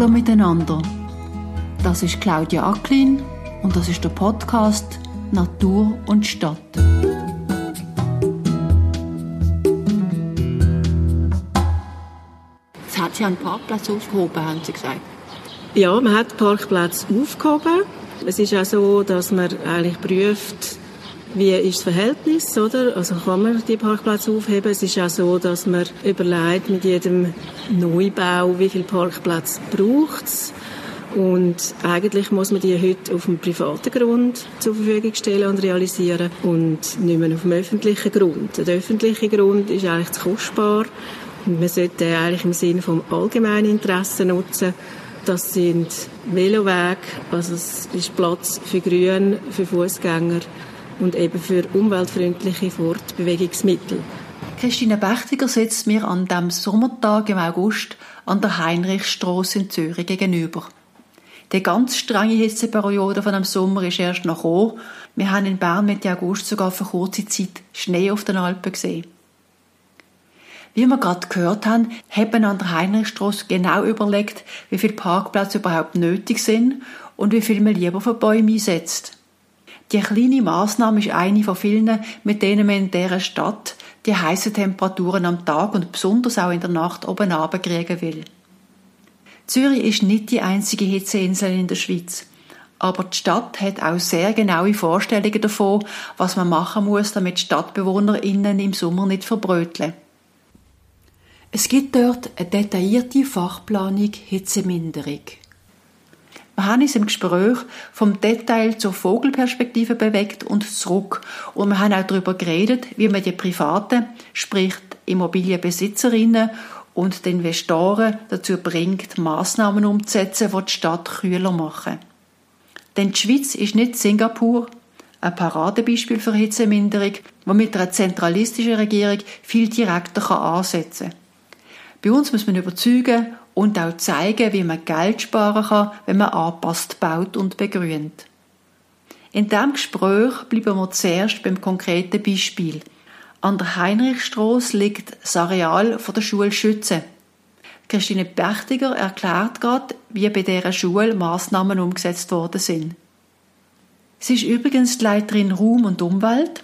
Hallo miteinander. Das ist Claudia Acklin und das ist der Podcast Natur und Stadt. Jetzt hat sie einen Parkplatz aufgehoben, haben Sie gesagt. Ja, man hat Parkplätze aufgehoben. Es ist auch so, dass man eigentlich prüft, wie ist das Verhältnis, oder? Also kann man die Parkplätze aufheben? Es ist auch so, dass man überlegt mit jedem Neubau, wie viel Parkplätze braucht es. Und eigentlich muss man die heute auf dem privaten Grund zur Verfügung stellen und realisieren und nicht mehr auf dem öffentlichen Grund. Der öffentliche Grund ist eigentlich zu kostbar und man sollte den eigentlich im Sinne vom allgemeinen Interesse nutzen. Das sind Velowege, also es ist Platz für Grün, für Fußgänger und eben für umweltfreundliche Fortbewegungsmittel. Christine Bechtiger sitzt mir an dem Sommertag im August an der Heinrichstraße in Zürich gegenüber. Die ganz strenge Hitzeperiode von dem Sommer ist erst noch gekommen. Wir haben in Bern Mitte August sogar für kurze Zeit Schnee auf den Alpen gesehen. Wie wir gerade gehört haben, haben an der Heinrichstraße genau überlegt, wie viele Parkplätze überhaupt nötig sind und wie viel man lieber für Bäume einsetzt. Die kleine Maßnahme ist eine von vielen, mit denen man in dieser Stadt die heißen Temperaturen am Tag und besonders auch in der Nacht oben kriegen will. Zürich ist nicht die einzige Hitzeinsel in der Schweiz. Aber die Stadt hat auch sehr genaue Vorstellungen davon, was man machen muss, damit StadtbewohnerInnen im Sommer nicht verbröteln. Es gibt dort eine detaillierte Fachplanung Hitzeminderung. Wir haben uns im Gespräch vom Detail zur Vogelperspektive bewegt und zurück. Und wir haben auch darüber geredet, wie man die Privaten, sprich Immobilienbesitzerinnen und den Investoren dazu bringt, Maßnahmen umzusetzen, die die Stadt kühler machen. Denn die Schweiz ist nicht Singapur, ein Paradebeispiel für Hitzeminderung, wo mit einer zentralistischen Regierung viel direkter ansetzen kann. Bei uns muss man überzeugen und auch zeigen, wie man Geld sparen kann, wenn man anpasst baut und begrünt. In diesem Gespräch bleiben wir zuerst beim konkreten Beispiel – an der Heinrichstraße liegt das Areal der Schule Schütze. Christine Berchtiger erklärt gerade, wie bei dieser Schule Massnahmen umgesetzt worden sind. Sie ist übrigens die Leiterin Raum und Umwelt,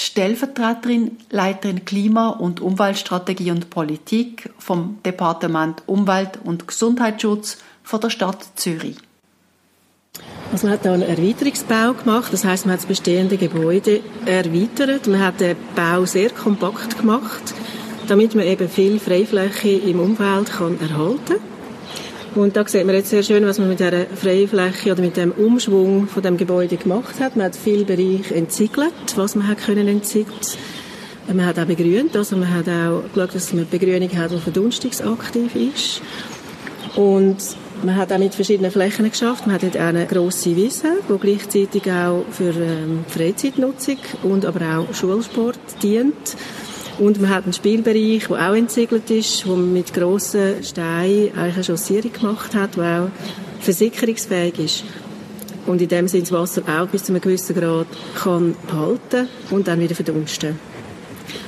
Stellvertreterin Leiterin Klima- und Umweltstrategie und Politik vom Departement Umwelt- und Gesundheitsschutz von der Stadt Zürich. Also man hat da einen Erweiterungsbau gemacht, das heißt, man hat das bestehende Gebäude erweitert. Man hat den Bau sehr kompakt gemacht, damit man eben viel Freifläche im Umfeld kann erhalten und da sieht man jetzt sehr schön, was man mit dieser Freifläche oder mit dem Umschwung von dem Gebäude gemacht hat. Man hat viel Bereich entsiegelt, was man hat können entsiegelt. Man hat auch begrünt, also man hat auch geschaut, dass man Begrünung hat, die verdunstungsaktiv ist. Und man hat auch mit verschiedenen Flächen geschafft. Man hat dort eine grosse Wiese, die gleichzeitig auch für ähm, Freizeitnutzung und aber auch Schulsport dient. Und man hat einen Spielbereich, der auch entsiegelt ist, wo man mit grossen Steinen eigentlich eine Chaussierung gemacht hat, die auch versickerungsfähig ist. Und in dem Sinne das Wasser auch bis zu einem gewissen Grad kann halten und dann wieder verdunsten.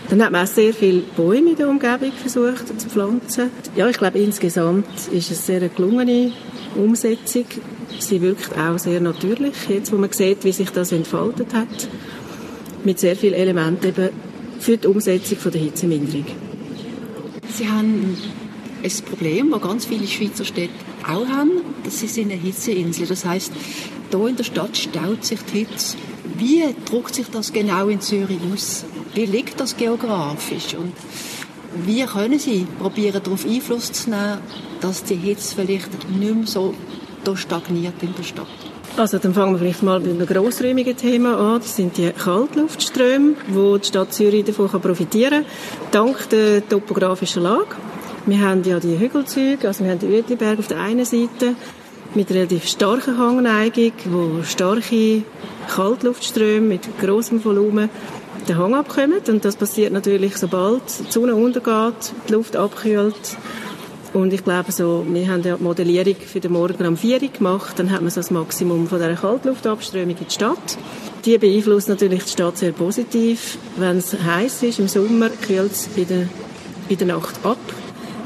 Dann hat man auch sehr viele Bäume in der Umgebung versucht zu pflanzen. Ja, ich glaube, insgesamt ist es eine sehr gelungene Umsetzung. Sie wirkt auch sehr natürlich, jetzt wo man sieht, wie sich das entfaltet hat. Mit sehr vielen Elementen eben für die Umsetzung der Hitzeminderung. Sie haben ein Problem, das ganz viele Schweizer Städte auch haben. Das ist eine Hitzeinsel. Das heißt, hier in der Stadt staut sich die Hitze. Wie drückt sich das genau in Zürich aus? Wie liegt das geografisch? Und wie können Sie probieren, darauf Einfluss zu nehmen, dass die Hitze vielleicht nicht mehr so stagniert in der Stadt? Also dann fangen wir vielleicht mal mit einem grossräumigen Thema an. Das sind die Kaltluftströme, wo die Stadt Zürich davon profitieren kann, dank der topografischen Lage. Wir haben ja die Hügelzüge, also wir haben die Uetliberg auf der einen Seite mit relativ starker Hangneigung, wo starke Kaltluftströme mit großem Volumen den Hang abkommen. Und das passiert natürlich, sobald die Sonne untergeht, die Luft abkühlt. Und ich glaube, so, wir haben die Modellierung für den Morgen um 4 Uhr gemacht. Dann hat man so das Maximum von dieser Kaltluftabströmung in die Stadt. Die beeinflusst natürlich die Stadt sehr positiv. Wenn es heiß ist im Sommer, kühlt es in der, in der Nacht ab.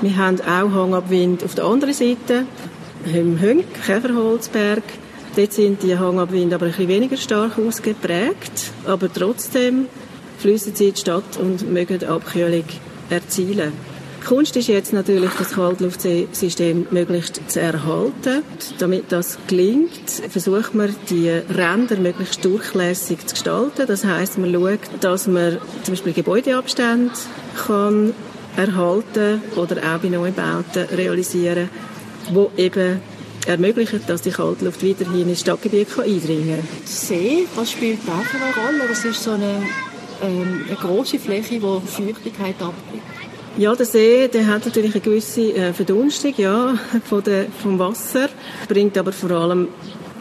Wir haben auch Hangabwind auf der anderen Seite. im Hönk, Käferholzberg. Dort sind die Hangabwinde aber ein bisschen weniger stark ausgeprägt, aber trotzdem fließen sie in die Stadt und mögen Abkühlung erzielen. Die Kunst ist jetzt natürlich, das Kaltluftsystem möglichst zu erhalten. Damit das gelingt, versucht man, die Ränder möglichst durchlässig zu gestalten. Das heißt, man schaut, dass man zum Beispiel Gebäudeabstände kann erhalten oder auch bei Neubauten realisieren, wo eben ermöglichen, dass die Kaltluft weiterhin ins Stadtgebiet eindringen kann. See, was spielt für eine Rolle? Das ist so eine, ähm, eine große Fläche, die Feuchtigkeit abgibt. Ja, der See, der hat natürlich eine gewisse äh, Verdunstung, ja, von der, vom Wasser, bringt aber vor allem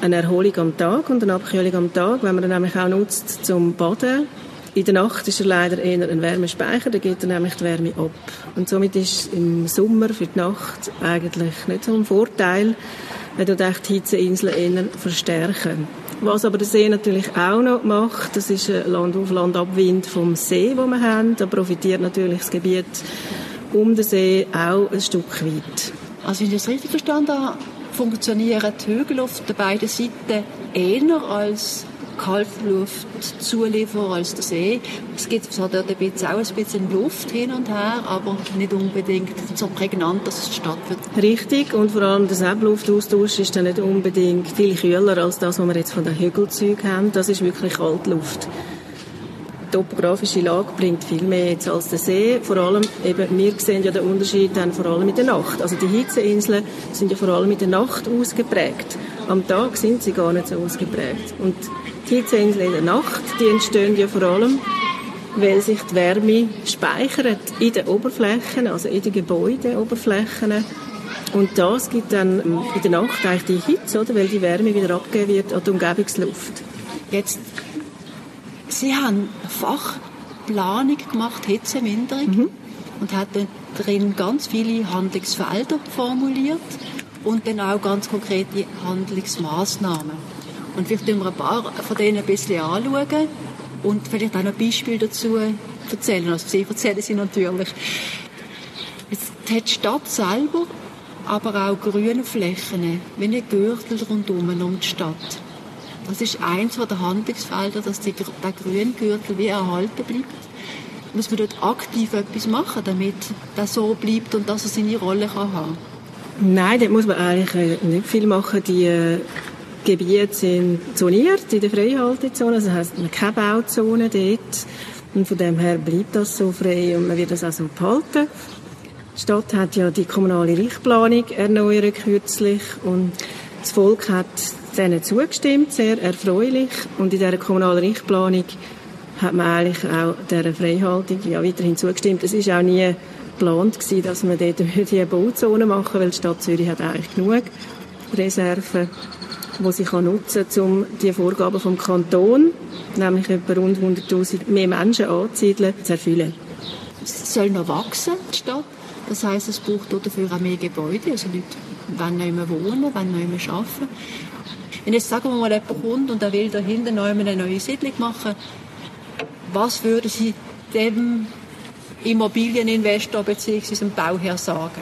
eine Erholung am Tag und eine Abkühlung am Tag, wenn man ihn nämlich auch nutzt zum Baden. In der Nacht ist er leider eher ein Wärmespeicher, da geht er nämlich die Wärme ab. Und somit ist im Sommer für die Nacht eigentlich nicht so ein Vorteil. Er tut die Hitzeinsel eher verstärken. Was aber der See natürlich auch noch macht, das ist ein Landauf- Landabwind vom See, den wir haben. Da profitiert natürlich das Gebiet um den See auch ein Stück weit. Also wenn ich das richtig verstanden habe, funktionieren die Hügel auf den beiden Seiten eher als Kaltluftzulieferer als der See. Es gibt zwar dort ein bisschen, auch ein bisschen Luft hin und her, aber nicht unbedingt so prägnant, dass es Stadt wird. Richtig, und vor allem der Sebluftaustausch ist dann nicht unbedingt viel kühler als das, was wir jetzt von den Hügelzeugen haben. Das ist wirklich Kaltluft. Die topografische Lage bringt viel mehr jetzt als der See. Vor allem, eben, wir sehen ja den Unterschied dann vor allem in der Nacht. Also die Hitzeinseln sind ja vor allem in der Nacht ausgeprägt. Am Tag sind sie gar nicht so ausgeprägt. Und die Hitzeinseln in der Nacht, die entstehen ja vor allem, weil sich die Wärme speichert in den Oberflächen, also in den Gebäudeoberflächen. Und das gibt dann in der Nacht eigentlich die Hitze, oder? weil die Wärme wieder abgegeben wird an die Umgebungsluft. Jetzt, Sie haben Fachplanung gemacht, Hitzeminderung, mhm. und haben darin ganz viele Handlungsfelder formuliert und dann auch ganz konkrete Handlungsmaßnahmen. Und vielleicht können wir ein paar von denen ein bisschen anschauen und vielleicht auch noch Beispiele dazu erzählen. Also sie erzählen sie natürlich. Jetzt hat die Stadt selber aber auch grüne Flächen, wie ein Gürtel rundum um die Stadt. Das ist eins der Handlungsfelder, dass die, der Grüngürtel wie erhalten bleibt. Muss man dort aktiv etwas machen, damit das so bleibt und dass er seine Rolle kann haben Nein, dort muss man eigentlich äh, nicht viel machen. Die äh, Gebiete sind zoniert in der Freihaltezone, also heisst man keine Bauzone dort. Und von dem her bleibt das so frei und man wird das auch so behalten. Die Stadt hat ja die kommunale Richtplanung erneuert kürzlich und das Volk hat denen zugestimmt, sehr erfreulich. Und in dieser kommunalen Richtplanung hat man eigentlich auch dieser Freihaltung ja weiterhin zugestimmt. Es ist auch nie geplant gewesen, dass man dort eine Bauzone machen weil die Stadt Zürich hat eigentlich genug Reserven die sie kann nutzen kann, um die Vorgaben vom Kanton, nämlich etwa rund 100'000 mehr Menschen anzusiedeln, zu erfüllen. Es soll noch wachsen, die Stadt. Das heisst, es braucht dafür auch mehr Gebäude. Also Leute wollen nicht mehr wohnen, wollen nicht mehr arbeiten. Wenn jetzt sagen wir mal jemand kommt und er will da hinten noch eine neue Siedlung machen, was würde Sie dem Immobilieninvestor bzw. dem Bauherr sagen?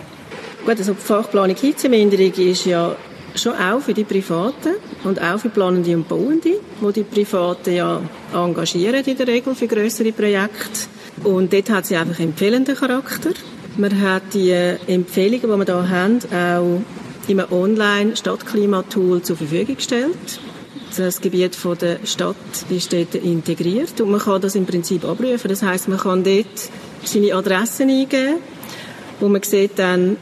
Gut, also die Fachplanung Hitzeminderung ist ja schon auch für die Privaten und auch für Planende und Bauende, wo die Privaten ja engagieren in der Regel für größere Projekte. Und dort hat sie einfach empfehlenden Charakter. Man hat die Empfehlungen, die wir hier haben, auch in einem Online-Stadtklimatool zur Verfügung gestellt. Das Gebiet der Stadt ist dort integriert und man kann das im Prinzip abrufen. Das heißt, man kann dort seine Adressen eingeben, wo man sieht dann,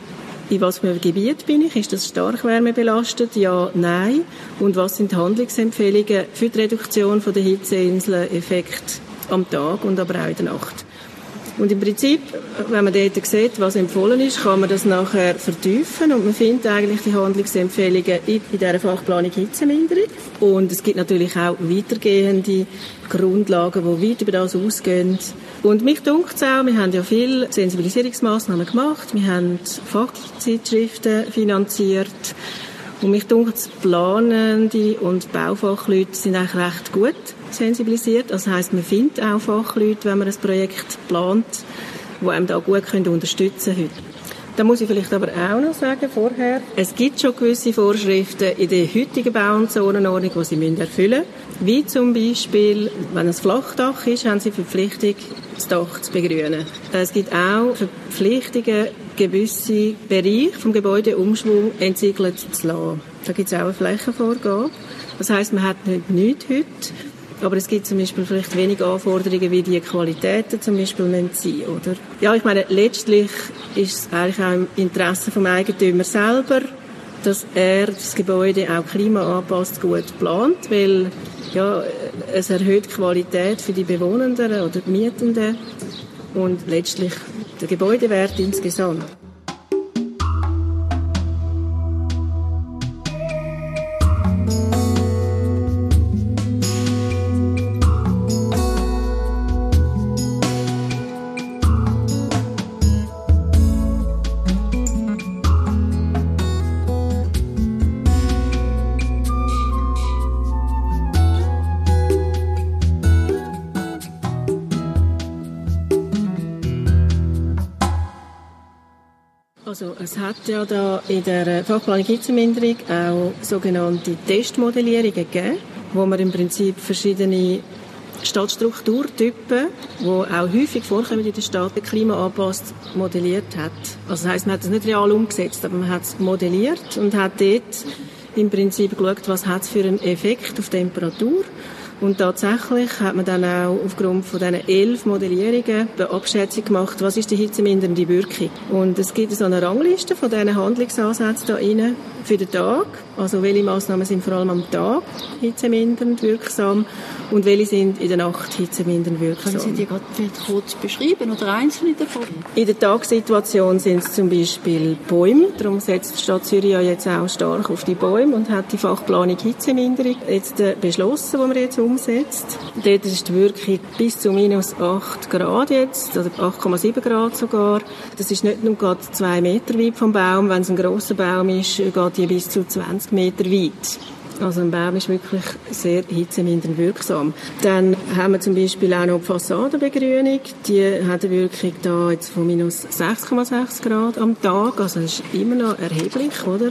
in was für einem Gebiet bin ich? Ist das stark wärmebelastet? Ja, nein. Und was sind Handlungsempfehlungen für die Reduktion der Hitzeinseln, Effekt am Tag und aber auch in der Nacht? Und im Prinzip, wenn man dort sieht, was empfohlen ist, kann man das nachher vertiefen und man findet eigentlich die Handlungsempfehlungen in, dieser Fachplanung Hitzeminderung. Und es gibt natürlich auch weitergehende Grundlagen, die weit über das ausgehen. Und mich dunkt es auch, wir haben ja viele Sensibilisierungsmaßnahmen gemacht, wir haben Fachzeitschriften finanziert und mich dunkt Planende und Baufachleute sind eigentlich recht gut sensibilisiert. Das heißt, man findet auch Fachleute, wenn man ein Projekt plant, die einem da gut können unterstützen können. Da muss ich vielleicht aber auch noch sagen vorher, es gibt schon gewisse Vorschriften in der heutigen Bau- und Zonenordnung, die sie erfüllen müssen. Wie zum Beispiel, wenn es Flachdach ist, haben sie Verpflichtung, das Dach zu begrünen. Es gibt auch Verpflichtungen, gewisse Bereiche vom Gebäudeumschwung entsiegelt zu lassen. Da gibt es auch eine Flächenvorgabe. Das heißt, man hat nicht nichts heute, aber es gibt zum Beispiel vielleicht wenig Anforderungen, wie die Qualitäten zum Beispiel sein oder? Ja, ich meine, letztlich ist es eigentlich auch im Interesse vom Eigentümer selber, dass er das Gebäude auch klimaanpasst gut plant, weil ja, es erhöht die Qualität für die Bewohnenden oder die Mietenden und letztlich der Gebäudewert insgesamt. Es hat ja da in der Fachplanung Hitzeminderung auch sogenannte Testmodellierungen gegeben, wo man im Prinzip verschiedene Stadtstrukturtypen, die auch häufig vorkommen in der Stadt, klimaanpasst modelliert hat. Also das heisst, man hat es nicht real umgesetzt, aber man hat es modelliert und hat dort im Prinzip geschaut, was hat es für einen Effekt auf Temperatur und tatsächlich hat man dann auch aufgrund von diesen elf Modellierungen eine Abschätzung gemacht, was ist die hitzemindernde Wirkung. Und es gibt so eine Rangliste von diesen Handlungsansätzen da rein für den Tag. Also welche Massnahmen sind vor allem am Tag hitzemindernd wirksam und welche sind in der Nacht hitzemindernd wirksam. Können Sie die gerade kurz beschreiben oder einzelne davon? In der Tagssituation sind es zum Beispiel Bäume. Darum setzt die Stadt Zürich ja jetzt auch stark auf die Bäume und hat die Fachplanung Hitzeminderung jetzt äh, beschlossen, die wir jetzt umsetzt. Dort ist die Wirkung bis zu minus 8 Grad jetzt, oder 8,7 Grad sogar. Das ist nicht nur gerade zwei Meter weit vom Baum. Wenn es ein grosser Baum ist, geht die bis zu 20 Meter weit. Also ein Baum ist wirklich sehr hitzemindernd wirksam. Dann haben wir zum Beispiel auch noch die Fassadenbegrünung. Die hat eine Wirkung da jetzt von minus 6,6 Grad am Tag. Also das ist immer noch erheblich, oder?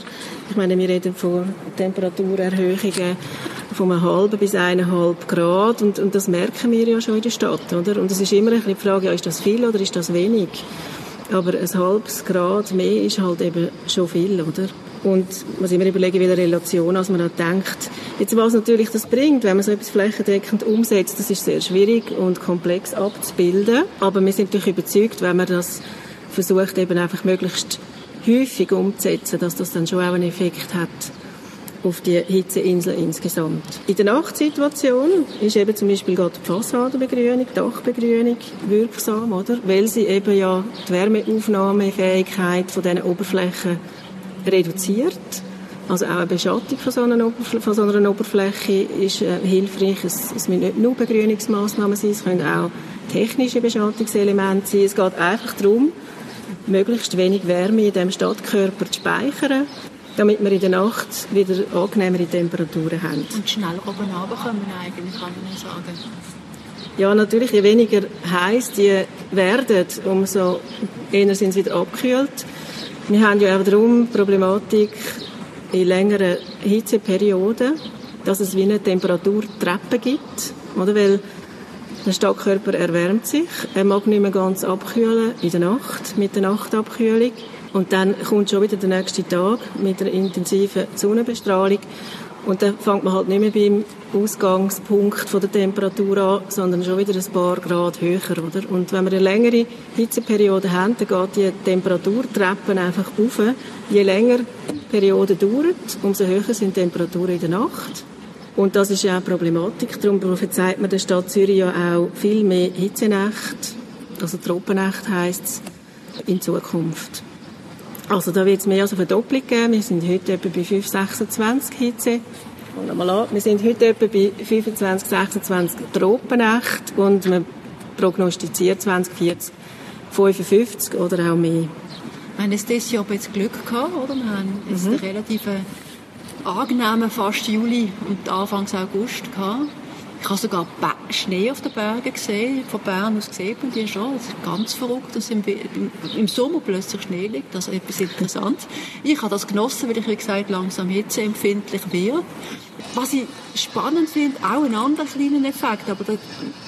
Ich meine, wir reden von Temperaturerhöhungen von einem halben bis eineinhalb Grad und, und das merken wir ja schon in der Stadt, oder? Und es ist immer ein bisschen die Frage, ja, ist das viel oder ist das wenig? Aber ein halbes Grad mehr ist halt eben schon viel, oder? Und muss immer überlegen, welche Relation als man da denkt. Jetzt, was natürlich das bringt, wenn man so etwas flächendeckend umsetzt, das ist sehr schwierig und komplex abzubilden. Aber wir sind natürlich überzeugt, wenn man das versucht, eben einfach möglichst häufig umzusetzen, dass das dann schon auch einen Effekt hat auf die Hitzeinsel insgesamt. In der Nachtsituation ist eben zum Beispiel gerade die Fassadenbegrünung, Dachbegrünung wirksam, oder? Weil sie eben ja die Wärmeaufnahmefähigkeit von diesen Oberflächen reduziert. Also auch eine Beschattung von so einer, Oberfl von so einer Oberfläche ist äh, hilfreich. Es, es müssen nicht nur Begrünungsmaßnahmen sein, es können auch technische Beschattungselemente sein. Es geht einfach darum, möglichst wenig Wärme in dem Stadtkörper zu speichern, damit wir in der Nacht wieder angenehmere Temperaturen haben. Und schneller oben runterkommen eigentlich, kann man sagen. Ja, natürlich, je weniger heiß die werden, umso eher sind sie wieder abgekühlt. Wir haben ja auch darum die Problematik in längeren Hitzeperioden, dass es wie eine Temperaturtreppe gibt, oder? Weil der Stadtkörper erwärmt sich, er mag nicht mehr ganz abkühlen in der Nacht, mit der Nachtabkühlung. Und dann kommt schon wieder der nächste Tag mit einer intensiven Sonnenbestrahlung und dann fängt man halt nicht mehr beim Ausgangspunkt von der Temperatur an, sondern schon wieder ein paar Grad höher, oder? Und wenn wir eine längere Hitzeperiode haben, dann geht die Temperaturtreppen einfach auf. Je länger die Periode dauert, umso höher sind die Temperaturen in der Nacht. Und das ist ja auch Problematik. Darum prophezeit man der Stadt Zürich ja auch viel mehr Hitzenächte, also Tropennacht heisst es, in Zukunft. Also da wird es mehr als eine Verdopplung geben. Wir sind heute etwa bei 5, 26 Hitze. Mal an. Wir sind heute etwa bei 25, 26 Tropennächte und man prognostiziert 2040 55 oder auch mehr. Wir haben dieses Jahr jetzt Glück gehabt, oder? Wir haben jetzt mhm. einen relativ angenehmen fast Juli und Anfangs August gehabt. Ich habe sogar Schnee auf den Bergen gesehen, von Bern aus gesehen man die schon. Das ist ganz verrückt, dass im, im Sommer plötzlich Schnee liegt. Also etwas Interessantes. Ich habe das genossen, weil ich, wie gesagt, langsam hitzeempfindlich werde. Was ich spannend finde, auch ein anderer kleiner Effekt, aber da,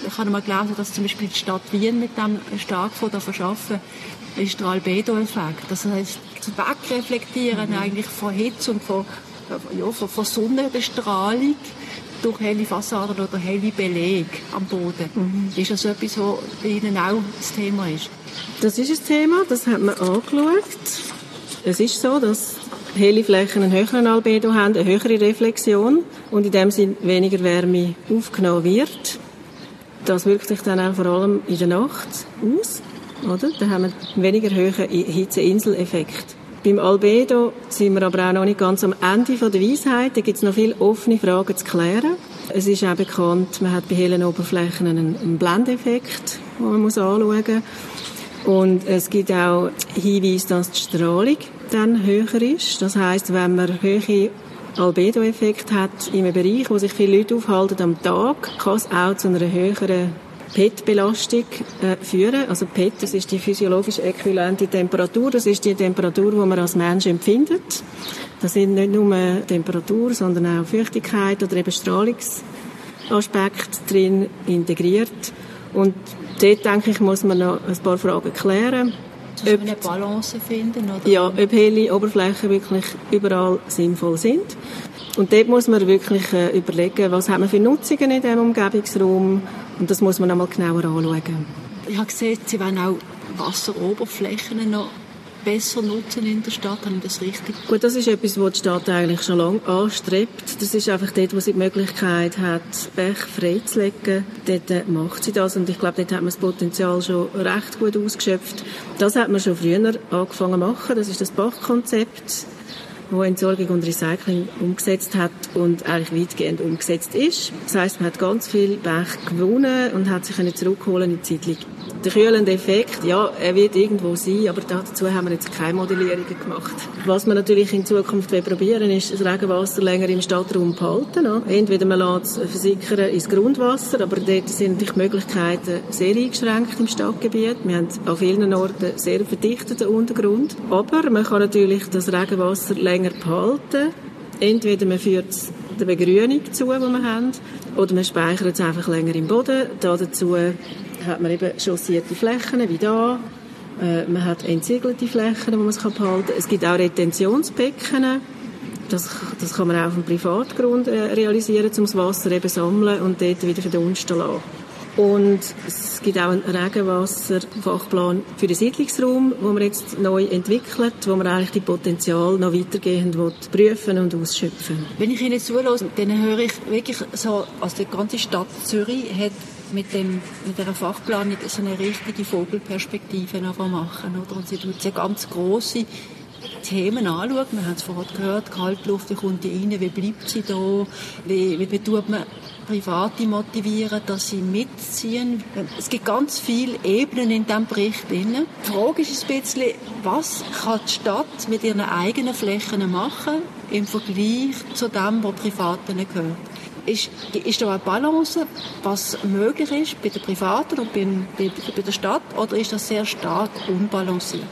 ich habe mal gelesen, dass zum Beispiel die Stadt Wien mit dem stark von der verschaffen, ist der Albedo-Effekt. Das heißt, das Wegreflektieren mhm. eigentlich von Hitze und von, ja, von, von Sonnenbestrahlung durch helle Fassaden oder helle Beleg am Boden. Mhm. Ist das etwas, was bei Ihnen auch das Thema ist? Das ist ein Thema, das hat man angeschaut. Es ist so, dass helle Flächen einen höheren Albedo haben, eine höhere Reflexion und in dem Sinne weniger Wärme aufgenommen wird. Das wirkt sich dann auch vor allem in der Nacht aus, oder? Da haben wir einen weniger hohen Hitzeinsel-Effekt. Beim Albedo sind wir aber auch noch nicht ganz am Ende der Weisheit. Da gibt es noch viele offene Fragen zu klären. Es ist auch bekannt, man hat bei hellen Oberflächen einen, einen Blendeffekt, den man muss anschauen muss. Und es gibt auch Hinweise, dass die Strahlung dann höher ist. Das heißt, wenn man höhere Albedo-Effekt hat in einem Bereich, wo sich viele Leute aufhalten am Tag, kann es auch zu einer höheren PET-Belastung äh, führen. Also PET, das ist die physiologisch äquivalente Temperatur. Das ist die Temperatur, die man als Mensch empfindet. Da sind nicht nur Temperatur, sondern auch Feuchtigkeit oder eben Strahlungsaspekte drin integriert. Und dort, denke ich, muss man noch ein paar Fragen klären. Ob, eine Balance finden, oder? Ja, ob helle Oberflächen wirklich überall sinnvoll sind. Und dort muss man wirklich äh, überlegen, was haben wir für Nutzungen in diesem Umgebungsraum und das muss man einmal genauer anschauen. Ich habe gesehen, Sie wollen auch Wasseroberflächen noch besser nutzen in der Stadt. Habe ich das richtig? Gut, das ist etwas, was die Stadt eigentlich schon lange anstrebt. Das ist einfach dort, wo sie die Möglichkeit hat, Bech freizulegen. Dort äh, macht sie das und ich glaube, dort hat man das Potenzial schon recht gut ausgeschöpft. Das hat man schon früher angefangen zu machen. Das ist das Bachkonzept wo Entsorgung und Recycling umgesetzt hat und eigentlich weitgehend umgesetzt ist. Das heißt, man hat ganz viel Bech gewonnen und hat sich zurückholen in die Zeitlich. Der kühlende Effekt, ja, er wird irgendwo sein, aber dazu haben wir jetzt keine Modellierungen gemacht. Was wir natürlich in Zukunft probieren ist, das Regenwasser länger im Stadtraum behalten. Entweder man lässt es versickern ins Grundwasser, aber dort sind natürlich die Möglichkeiten sehr eingeschränkt im Stadtgebiet. Wir haben an vielen Orten sehr verdichteten Untergrund. Aber man kann natürlich das Regenwasser länger behalten. Entweder man führt es der Begrünung zu, die wir haben, oder man speichert es einfach länger im Boden. Da dazu hat man eben chaussierte Flächen, wie da. Äh, man hat entsiegelte Flächen, wo man es behalten kann. Es gibt auch Retentionsbecken. Das, das kann man auch auf dem Privatgrund äh, realisieren, um das Wasser eben sammeln und dort wieder verdunsten lassen. Und es gibt auch einen Regenwasserfachplan für den Siedlungsraum, den wir jetzt neu entwickelt, wo wir eigentlich die Potenzial noch weitergehend prüfen und ausschöpfen. Wenn ich Ihnen zulasse, dann höre ich wirklich so, also die ganze Stadt Zürich hat mit, dem, mit dieser Fachplanung so eine richtige Vogelperspektive machen. Oder? Und sie tut sehr ganz große Themen anschaut. Wir haben es vorhin gehört, Kaltluft, wie kommt die rein, wie bleibt sie da, wie, wie tut man Private motivieren, dass sie mitziehen. Es gibt ganz viele Ebenen in diesem Bericht. Die Frage ist ein bisschen, was kann die Stadt mit ihren eigenen Flächen machen im Vergleich zu dem, was Privaten gehört? Ist, ist da eine Balance, was möglich ist bei den Privaten und bei, bei, bei der Stadt, oder ist das sehr stark unbalanciert?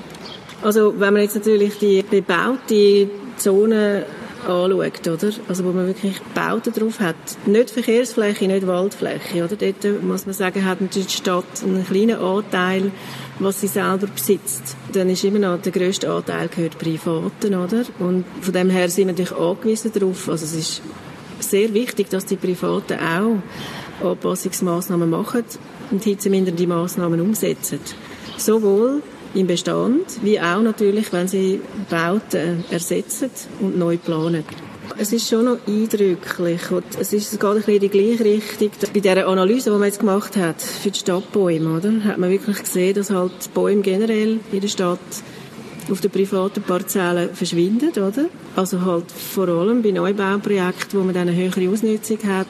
Also wenn man jetzt natürlich die bebaute Zone anschaut, oder? Also wo man wirklich Bauten drauf hat. Nicht Verkehrsfläche, nicht Waldfläche, oder? Dort muss man sagen, hat die Stadt einen kleinen Anteil, was sie selber besitzt. Dann ist immer noch der grösste Anteil gehört Privaten, oder? Und von dem her sind wir natürlich angewiesen darauf. Also es ist sehr wichtig, dass die Privaten auch Anpassungsmaßnahmen machen und hitzemindernde Maßnahmen umsetzen. Sowohl im Bestand, wie auch natürlich, wenn sie Bauten ersetzen und neu planen. Es ist schon noch eindrücklich und es, ist, geht ein bisschen in die gleiche Richtung. Bei dieser Analyse, die man jetzt gemacht hat für die Stadtbäume, oder, hat man wirklich gesehen, dass halt Bäume generell in der Stadt auf den privaten Parzellen verschwinden, oder? Also halt vor allem bei Neubauprojekten, wo man dann eine höhere Ausnutzung hat,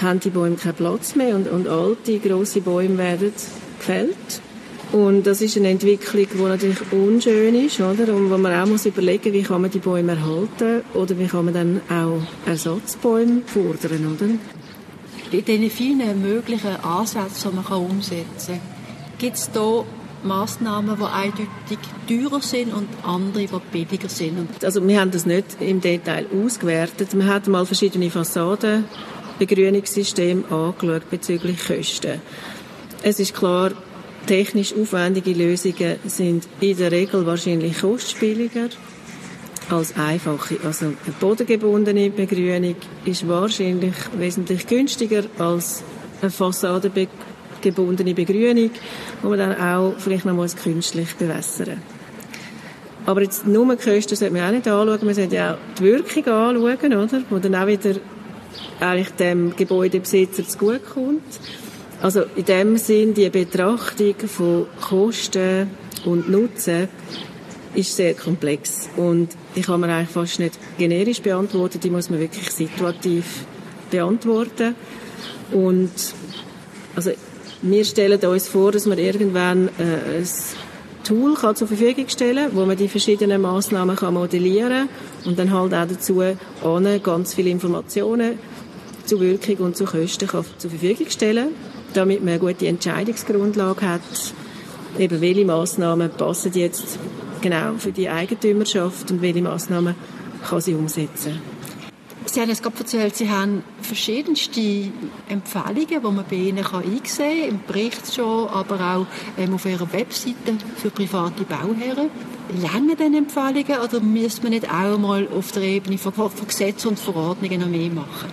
haben die Bäume keinen Platz mehr und, und alte, grosse Bäume werden gefällt. Und das ist eine Entwicklung, die natürlich unschön ist, oder? Und wo man auch muss überlegen, wie kann man die Bäume erhalten oder wie kann man dann auch Ersatzbäume fordern, oder? in diesen vielen möglichen Ansätzen, die man umsetzen kann, gibt es da Massnahmen, die eindeutig teurer sind und andere, die billiger sind. Also wir haben das nicht im Detail ausgewertet. Wir haben mal verschiedene Fassadenbegrünungssysteme angeschaut bezüglich Kosten. Es ist klar, technisch aufwendige Lösungen sind in der Regel wahrscheinlich kostspieliger als einfache. Also eine bodengebundene Begrünung ist wahrscheinlich wesentlich günstiger als eine fassadengebundene Begrünung, wo man dann auch vielleicht noch mal künstlich bewässern aber jetzt nur die Kosten sollte man auch nicht anschauen, man sollte ja auch die Wirkung anschauen, oder? wo dann auch wieder eigentlich dem Gebäudebesitzer zugutekommt. Also in dem Sinn, die Betrachtung von Kosten und Nutzen ist sehr komplex. Und die kann man eigentlich fast nicht generisch beantworten, die muss man wirklich situativ beantworten. Und also wir stellen uns vor, dass man irgendwann äh, ein Tool kann zur Verfügung stellen wo man die verschiedenen Maßnahmen kann modellieren und dann halt auch dazu ganz viele Informationen zu Wirkung und zu Kosten kann zur Verfügung stellen damit man eine gute Entscheidungsgrundlage hat, eben welche Maßnahmen passen jetzt genau für die Eigentümerschaft und welche Maßnahmen kann sie umsetzen. Sie haben es gerade erzählt, Sie haben verschiedenste Empfehlungen, die man bei Ihnen kann einsehen kann, im Bericht schon, aber auch ähm, auf Ihrer Webseite für private Bauherren. Länger denn Empfehlungen oder müsste man nicht auch mal auf der Ebene von, von Gesetzen und Verordnungen noch mehr machen?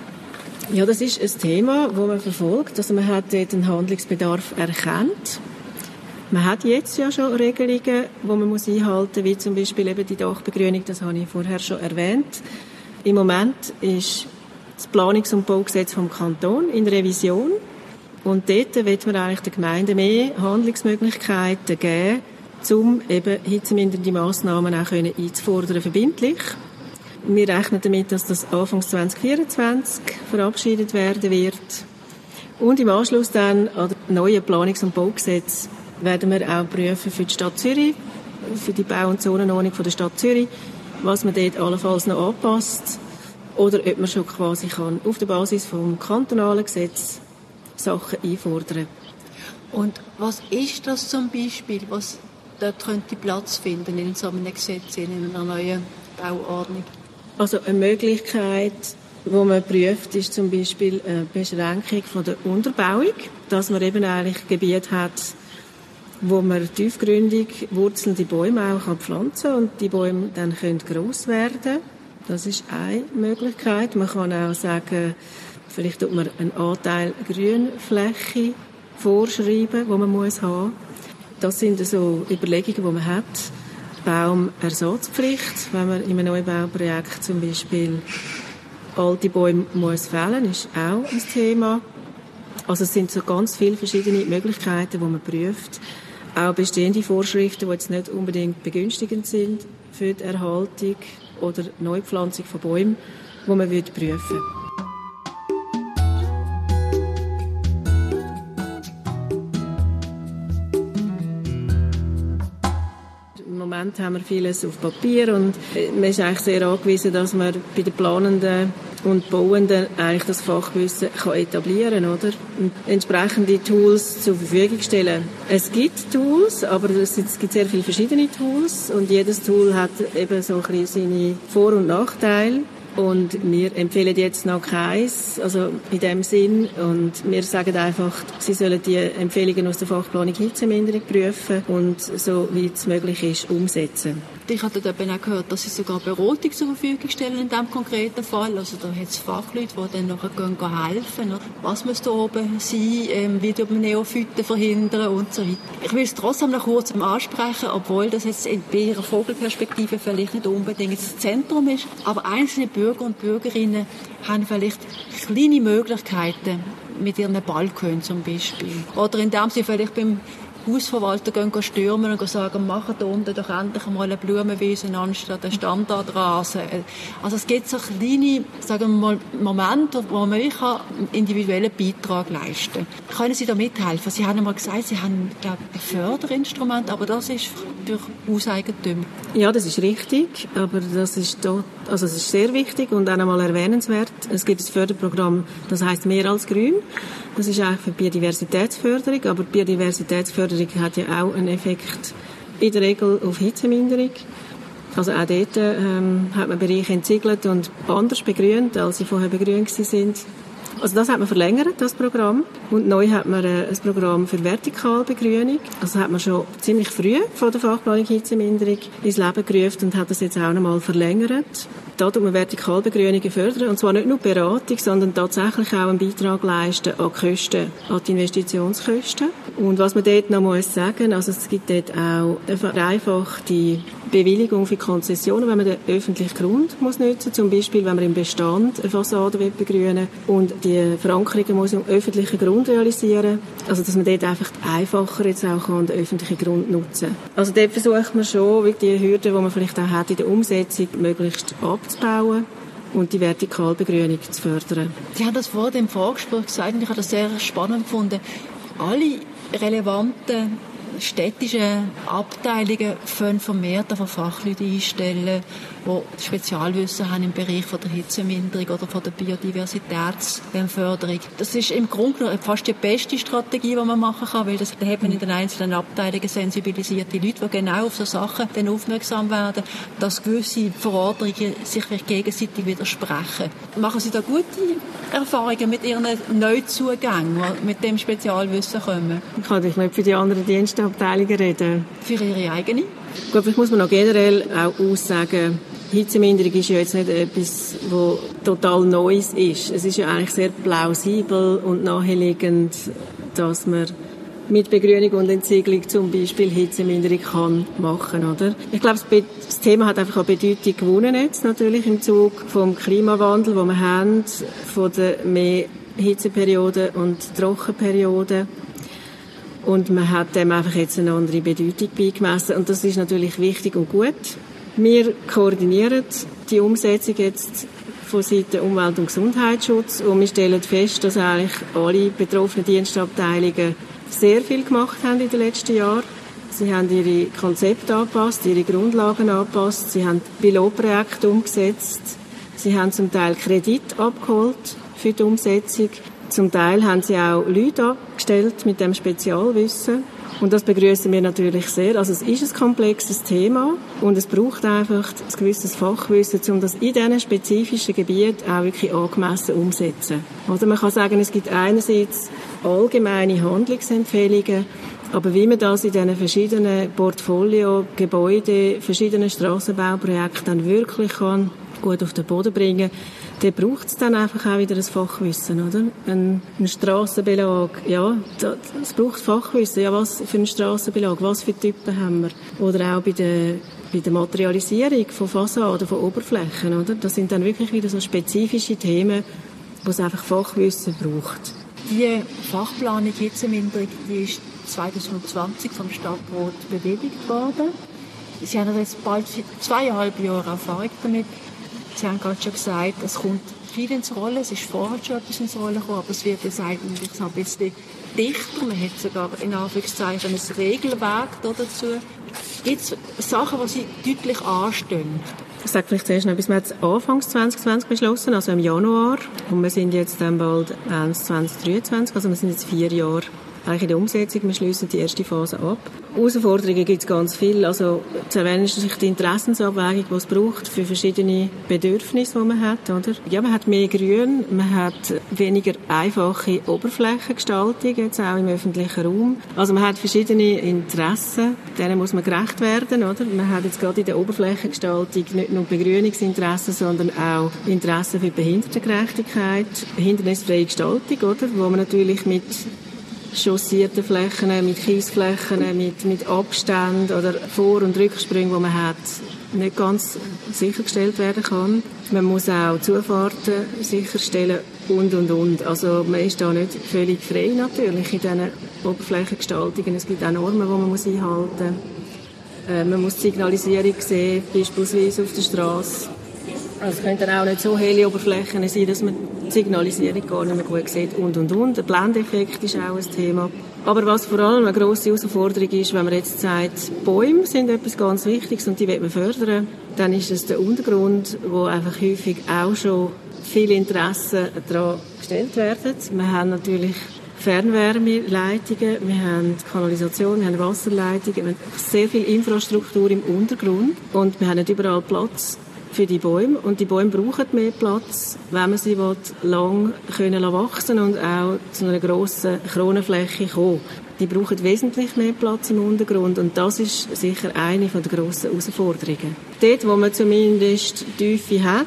Ja, das ist ein Thema, das man verfolgt. Also man hat dort einen Handlungsbedarf erkannt. Man hat jetzt ja schon Regelungen, die man muss einhalten muss, wie zum Beispiel eben die Dachbegrünung, das habe ich vorher schon erwähnt. Im Moment ist das Planungs- und Baugesetz vom Kanton in Revision und dort wird man eigentlich den Gemeinden mehr Handlungsmöglichkeiten geben, um eben hitzemindernde Massnahmen auch einzufordern, verbindlich. Wir rechnen damit, dass das Anfang 2024 verabschiedet werden wird. Und im Anschluss dann an das neue Planungs- und Baugesetz werden wir auch prüfen für die Stadt Zürich, für die Bau- und Zonenordnung der Stadt Zürich, was man dort allenfalls noch anpasst oder ob man schon quasi kann auf der Basis vom kantonalen Gesetz Sachen einfordern. Und was ist das zum Beispiel, was dort könnte Platz finden in so einem Gesetz, in einer neuen Bauordnung? Also eine Möglichkeit, wo man prüft, ist zum Beispiel eine Beschränkung von der Unterbauung, dass man eben eigentlich Gebiete hat, wo man tiefgründig wurzelnde Bäume auch pflanzen kann und die Bäume dann können gross werden Das ist eine Möglichkeit. Man kann auch sagen, vielleicht tut man einen Anteil Grünfläche vorschreiben, wo man muss haben. Das sind so Überlegungen, die man hat. Baumersatzpflicht, wenn man in einem Neubauprojekt zum Beispiel alte Bäume muss fällen, ist auch ein Thema. Also es sind so ganz viele verschiedene Möglichkeiten, die man prüft. Auch bestehende Vorschriften, die jetzt nicht unbedingt begünstigend sind für die Erhaltung oder Neupflanzung von Bäumen, die man prüfen würde. Moment haben wir vieles auf Papier und man ist eigentlich sehr angewiesen, dass man bei den Planenden und Bauenden eigentlich das Fachwissen kann etablieren oder? Und entsprechende Tools zur Verfügung stellen. Es gibt Tools, aber es gibt sehr viele verschiedene Tools und jedes Tool hat eben so ein bisschen seine Vor- und Nachteile. Und wir empfehlen jetzt noch keins, also in dem Sinn. Und wir sagen einfach, Sie sollen die Empfehlungen aus der Fachplanung Hitzeminderung prüfen und so wie es möglich ist, umsetzen. Ich hatte eben auch gehört, dass sie sogar Beratung zur Verfügung stellen in diesem konkreten Fall. Also da hat es Fachleute, die dann nachher gehen, gehen helfen. Was muss da oben sein, ähm, wie man Neophyten verhindern und so weiter. Ich will es trotzdem noch kurz ansprechen, obwohl das jetzt in ihrer Vogelperspektive vielleicht nicht unbedingt das Zentrum ist. Aber einzelne Bürger und Bürgerinnen haben vielleicht kleine Möglichkeiten mit ihren Balkon zum Beispiel. Oder indem sie vielleicht beim Hausverwalter gehen, gehen stürmen und sagen, machen da unten doch endlich mal eine Blumenwiese anstatt einen Standardrasen. Also es gibt so kleine, sagen wir mal, Momente, wo man einen individuellen Beitrag leisten kann. Können Sie da mithelfen? Sie haben einmal gesagt, Sie haben, glaube ein Förderinstrument, aber das ist durch Hauseigentümer. Ja, das ist richtig, aber das ist dort, also es ist sehr wichtig und auch einmal erwähnenswert. Es gibt ein Förderprogramm, das heißt mehr als grün. Das ist eigentlich für Biodiversitätsförderung, aber Biodiversitätsförderung hat ja auch einen Effekt in der Regel auf Hitzeminderung. Also auch dort ähm, hat man Bereiche entsiegelt und anders begrünt, als sie vorher begrünt sind. Also das hat man verlängert, das Programm. Und neu hat man äh, ein Programm für Vertikalbegrünung. Also hat man schon ziemlich früh von der Fachplanung Hitzeminderung ins Leben gerufen und hat das jetzt auch nochmal verlängert. Da tut man Vertikalbegrünungen fördern. Und zwar nicht nur Beratung, sondern tatsächlich auch einen Beitrag leisten an die Kosten, an die Investitionskosten. Und was man dort noch muss sagen, also es gibt dort auch eine vereinfachte Bewilligung für Konzessionen, wenn man den öffentlichen Grund muss nutzen, zum Beispiel wenn man im Bestand eine Fassade will begrünen und die Verankerungen muss im öffentlichen Grund realisieren, also dass man dort einfach einfacher jetzt auch kann, den öffentlichen Grund nutzen. Also dort versucht man schon, die Hürden, die man vielleicht auch hat in der Umsetzung, möglichst abzubauen und die Vertikalbegrünung zu fördern. Sie haben das vor dem Vorgespräch gesagt und ich habe das sehr spannend gefunden. Alle relevanten städtischen Abteilungen können vermehrt von Fachleute einstellen, die Spezialwissen haben im Bereich von der Hitzeminderung oder von der Biodiversitätsförderung. Das ist im Grunde genommen fast die beste Strategie, die man machen kann, weil das, da hat man in den einzelnen Abteilungen sensibilisierte Leute, die genau auf so Sachen dann aufmerksam werden, dass gewisse Verordnungen sich gegenseitig widersprechen. Machen Sie da gute Erfahrungen mit Ihren Neuzugängen, die mit dem Spezialwissen kommen? Ich kann nicht für die anderen Dienstabteilungen reden. Für Ihre eigene? Gut, vielleicht muss man noch generell auch aussagen, Hitzeminderung ist ja jetzt nicht etwas, was total Neues ist. Es ist ja eigentlich sehr plausibel und naheliegend, dass man mit Begrünung und Entsiegelung zum Beispiel Hitzeminderung kann machen, oder? Ich glaube, das Thema hat einfach eine Bedeutung gewonnen jetzt natürlich im Zug vom Klimawandel, wo wir haben, von der mehr Hitzeperioden und Trockenperioden. Und man hat dem einfach jetzt eine andere Bedeutung beigemessen. Und das ist natürlich wichtig und gut. Wir koordinieren die Umsetzung jetzt von Seiten Umwelt- und Gesundheitsschutz und wir stellen fest, dass eigentlich alle betroffenen Dienstabteilungen sehr viel gemacht haben in den letzten Jahren. Sie haben ihre Konzepte angepasst, ihre Grundlagen angepasst, sie haben Pilotprojekte umgesetzt, sie haben zum Teil Kredit abgeholt für die Umsetzung, zum Teil haben sie auch Leute abgestellt mit dem Spezialwissen und das begrüßen wir natürlich sehr. Also es ist ein komplexes Thema und es braucht einfach ein gewisses Fachwissen, um das in diesen spezifischen Gebieten auch wirklich angemessen umzusetzen. Oder man kann sagen, es gibt einerseits allgemeine Handlungsempfehlungen, aber wie man das in diesen verschiedenen Portfolio, Gebäude, verschiedenen Strassenbauprojekten dann wirklich kann gut auf den Boden bringen kann, dann braucht es dann einfach auch wieder ein Fachwissen, oder? Ein, ein Strassenbelag, ja, es braucht Fachwissen. Ja, was für einen Strassenbelag, was für Typen haben wir? Oder auch bei der, bei der Materialisierung von Fassaden, von Oberflächen, oder? Das sind dann wirklich wieder so spezifische Themen, wo es einfach Fachwissen braucht. Die Fachplanung Hitzeminderung, die ist 2020 vom Stadtrat bewilligt worden. Sie haben jetzt bald zweieinhalb Jahre Erfahrung damit. Sie haben gerade schon gesagt, es kommt viel ins Rollen. Es ist vorher schon etwas ins Rollen gekommen, aber es wird jetzt eigentlich ein bisschen dichter. Man hat sogar in Anführungszeichen ein Regelwerk dazu. Gibt es Sachen, die Sie deutlich anstehen? Ich sage vielleicht zuerst noch etwas. Wir haben Anfangs 2020 beschlossen, also im Januar. Und wir sind jetzt dann bald 2023, also wir sind jetzt vier Jahre eigentlich in der Umsetzung. Wir schließen die erste Phase ab. Herausforderungen gibt es ganz viel. Also zu erwähnen ist sich die Interessensabwägung, die es braucht für verschiedene Bedürfnisse, die man hat. Oder? Ja, man hat mehr Grün, man hat weniger einfache Oberflächengestaltung, jetzt auch im öffentlichen Raum. Also man hat verschiedene Interessen, denen muss man gerecht werden. Oder? Man hat jetzt gerade in der Oberflächengestaltung nicht nur Begrünungsinteressen, sondern auch Interessen für Behindertengerechtigkeit, behindernisfreie Gestaltung, oder? wo man natürlich mit chaussierten Flächen, mit Kiesflächen, mit, mit Abständen oder Vor- und Rücksprüngen, die man hat, nicht ganz sichergestellt werden kann. Man muss auch Zufahrten sicherstellen und, und, und. Also man ist da nicht völlig frei natürlich in diesen Oberflächengestaltungen. Es gibt auch Normen, die man muss einhalten muss. Äh, man muss die Signalisierung sehen, beispielsweise auf der Straße. Also es könnten auch nicht so helle Oberflächen sein, dass man Signalisierung gar nicht mehr gut sieht und und und. Der Blendeffekt ist auch ein Thema. Aber was vor allem eine grosse Herausforderung ist, wenn man jetzt sagt, Bäume sind etwas ganz Wichtiges und die will man fördern, dann ist es der Untergrund, wo einfach häufig auch schon viele Interessen daran gestellt werden. Wir haben natürlich Fernwärmeleitungen, wir haben Kanalisation, wir haben Wasserleitungen, wir haben sehr viel Infrastruktur im Untergrund und wir haben nicht überall Platz für die Bäume und die Bäume brauchen mehr Platz, wenn man sie lang können wachsen und auch zu einer grossen Kronenfläche kommen. Die brauchen wesentlich mehr Platz im Untergrund und das ist sicher eine der grossen Herausforderungen. Dort, wo man zumindest Tiefe hat,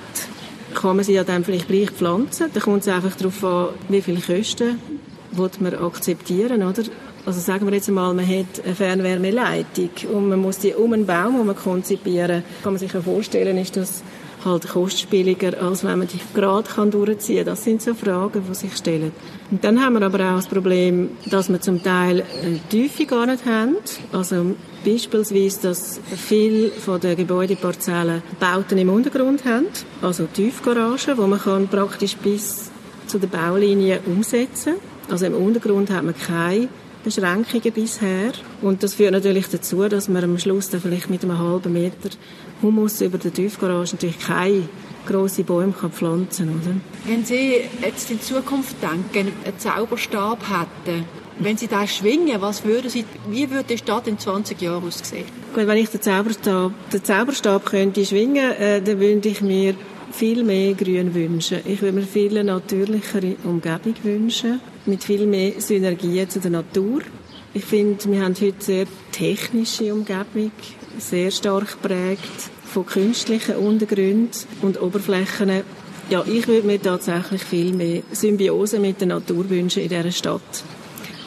kann man sie ja dann vielleicht gleich pflanzen. Da kommt es einfach darauf an, wie viele Kosten man akzeptieren, oder? Also sagen wir jetzt einmal, man hat eine Fernwärmeleitung und man muss die um einen Baum konzipieren. Kann man sich ja vorstellen, ist das halt kostspieliger, als wenn man die gerade kann durchziehen kann. Das sind so Fragen, die sich stellen. Und dann haben wir aber auch das Problem, dass wir zum Teil eine Tiefe gar nicht haben. Also beispielsweise, dass viele von den Gebäudeparzellen Bauten im Untergrund haben, also Tiefgaragen, wo man kann praktisch bis zu der Baulinie umsetzen. Also im Untergrund hat man keine Beschränkungen bisher. Und das führt natürlich dazu, dass man am Schluss dann vielleicht mit einem halben Meter Humus über der Tiefgarage natürlich keine grosse Bäume kann pflanzen kann. Wenn Sie jetzt in Zukunft denken, einen Zauberstab hätten, wenn Sie da schwingen, was würde Sie, wie würde die Stadt in 20 Jahren aussehen? Gut, wenn ich den Zauberstab, den Zauberstab könnte schwingen, äh, dann würde ich mir viel mehr Grün wünschen. Ich würde mir viel natürlichere Umgebung wünschen, mit viel mehr Synergien zu der Natur. Ich finde, wir haben heute sehr technische Umgebung, sehr stark geprägt von künstlichen Untergründen und Oberflächen. Ja, ich würde mir tatsächlich viel mehr Symbiose mit der Natur wünschen in dieser Stadt.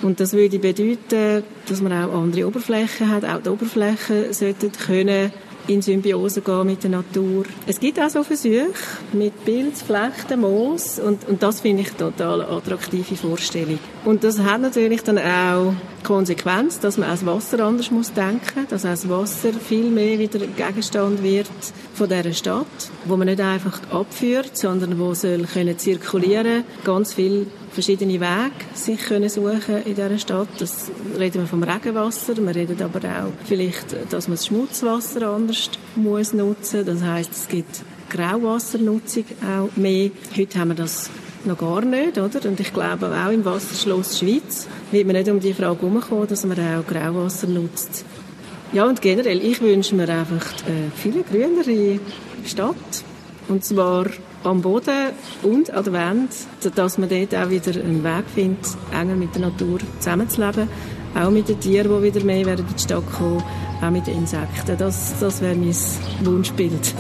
Und das würde bedeuten, dass man auch andere Oberflächen hat. Auch die Oberflächen sollten können in Symbiose gehen mit der Natur. Es gibt auch so Versuche mit Pilz, Flechten, Moos und, und das finde ich total attraktive Vorstellung. Und das hat natürlich dann auch Konsequenz, dass man auch Wasser anders muss denken, dass auch das Wasser viel mehr wieder Gegenstand wird von dieser Stadt, wo man nicht einfach abführt, sondern wo soll können zirkulieren, ganz viel verschiedene Wege sich können suchen in dieser Stadt. Das reden wir vom Regenwasser, wir reden aber auch vielleicht, dass man das Schmutzwasser anders muss nutzen. Das heißt, es gibt Grauwassernutzung auch mehr. Heute haben wir das noch gar nicht, oder? Und ich glaube auch im Wasserschloss Schweiz wird man nicht um die Frage herumkommen, dass man auch Grauwasser nutzt. Ja, und generell, ich wünsche mir einfach eine viel grünere Stadt. Und zwar am Boden und an der Wand, dass man dort auch wieder einen Weg findet, enger mit der Natur zusammenzuleben. Auch mit den Tieren, die wieder mehr werden in die Stadt kommen, auch mit den Insekten. Das, das wäre mein Wunschbild.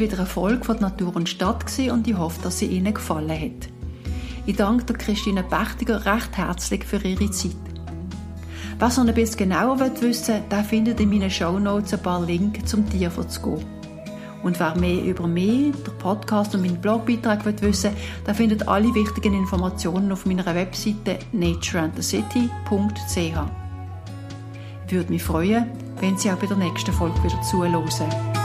Wieder eine Folge von Natur und Stadt und ich hoffe, dass sie Ihnen gefallen hat. Ich danke Christine Pächtiger recht herzlich für ihre Zeit. Wer noch ein bisschen genauer wissen will, der findet in meinen Shownotes ein paar Links zum Tierfonds zu gehen. Und wer mehr über mich, den Podcast und meinen Blogbeitrag wissen der findet alle wichtigen Informationen auf meiner Webseite natureandthecity.ch. Ich würde mich freuen, wenn Sie auch bei der nächsten Folge wieder zuhören.